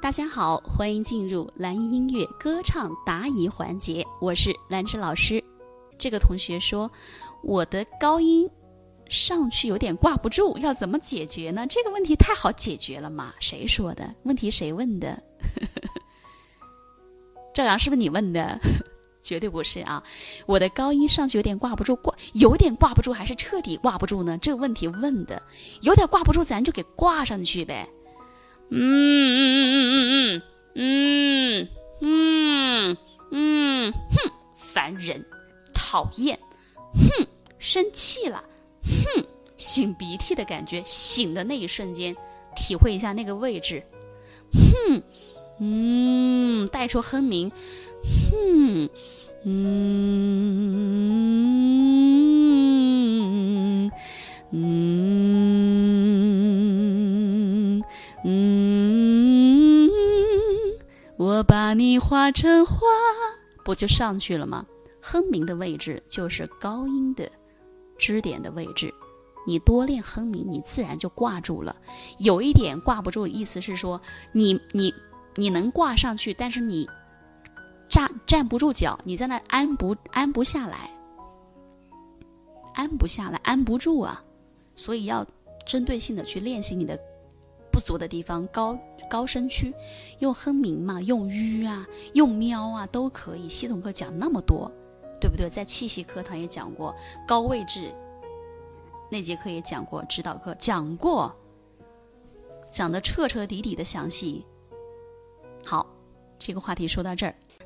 大家好，欢迎进入蓝音音乐歌唱答疑环节，我是兰芝老师。这个同学说，我的高音上去有点挂不住，要怎么解决呢？这个问题太好解决了嘛？谁说的？问题谁问的？赵阳是不是你问的？绝对不是啊！我的高音上去有点挂不住，挂有点挂不住，还是彻底挂不住呢？这个问题问的有点挂不住，咱就给挂上去呗。嗯嗯嗯嗯嗯嗯嗯哼，烦人，讨厌，哼，生气了，哼，擤鼻涕的感觉，擤的那一瞬间，体会一下那个位置。哼。嗯，带出哼鸣。哼。嗯。嗯，我把你画成花，不就上去了吗？哼鸣的位置就是高音的支点的位置，你多练哼鸣，你自然就挂住了。有一点挂不住，意思是说你你你能挂上去，但是你。站站不住脚，你在那安不安不下来，安不下来，安不住啊！所以要针对性的去练习你的足的地方，高高声区，用哼鸣嘛，用吁啊，用喵啊，都可以。系统课讲那么多，对不对？在气息课堂也讲过，高位置那节课也讲过，指导课讲过，讲的彻彻底底的详细。好，这个话题说到这儿。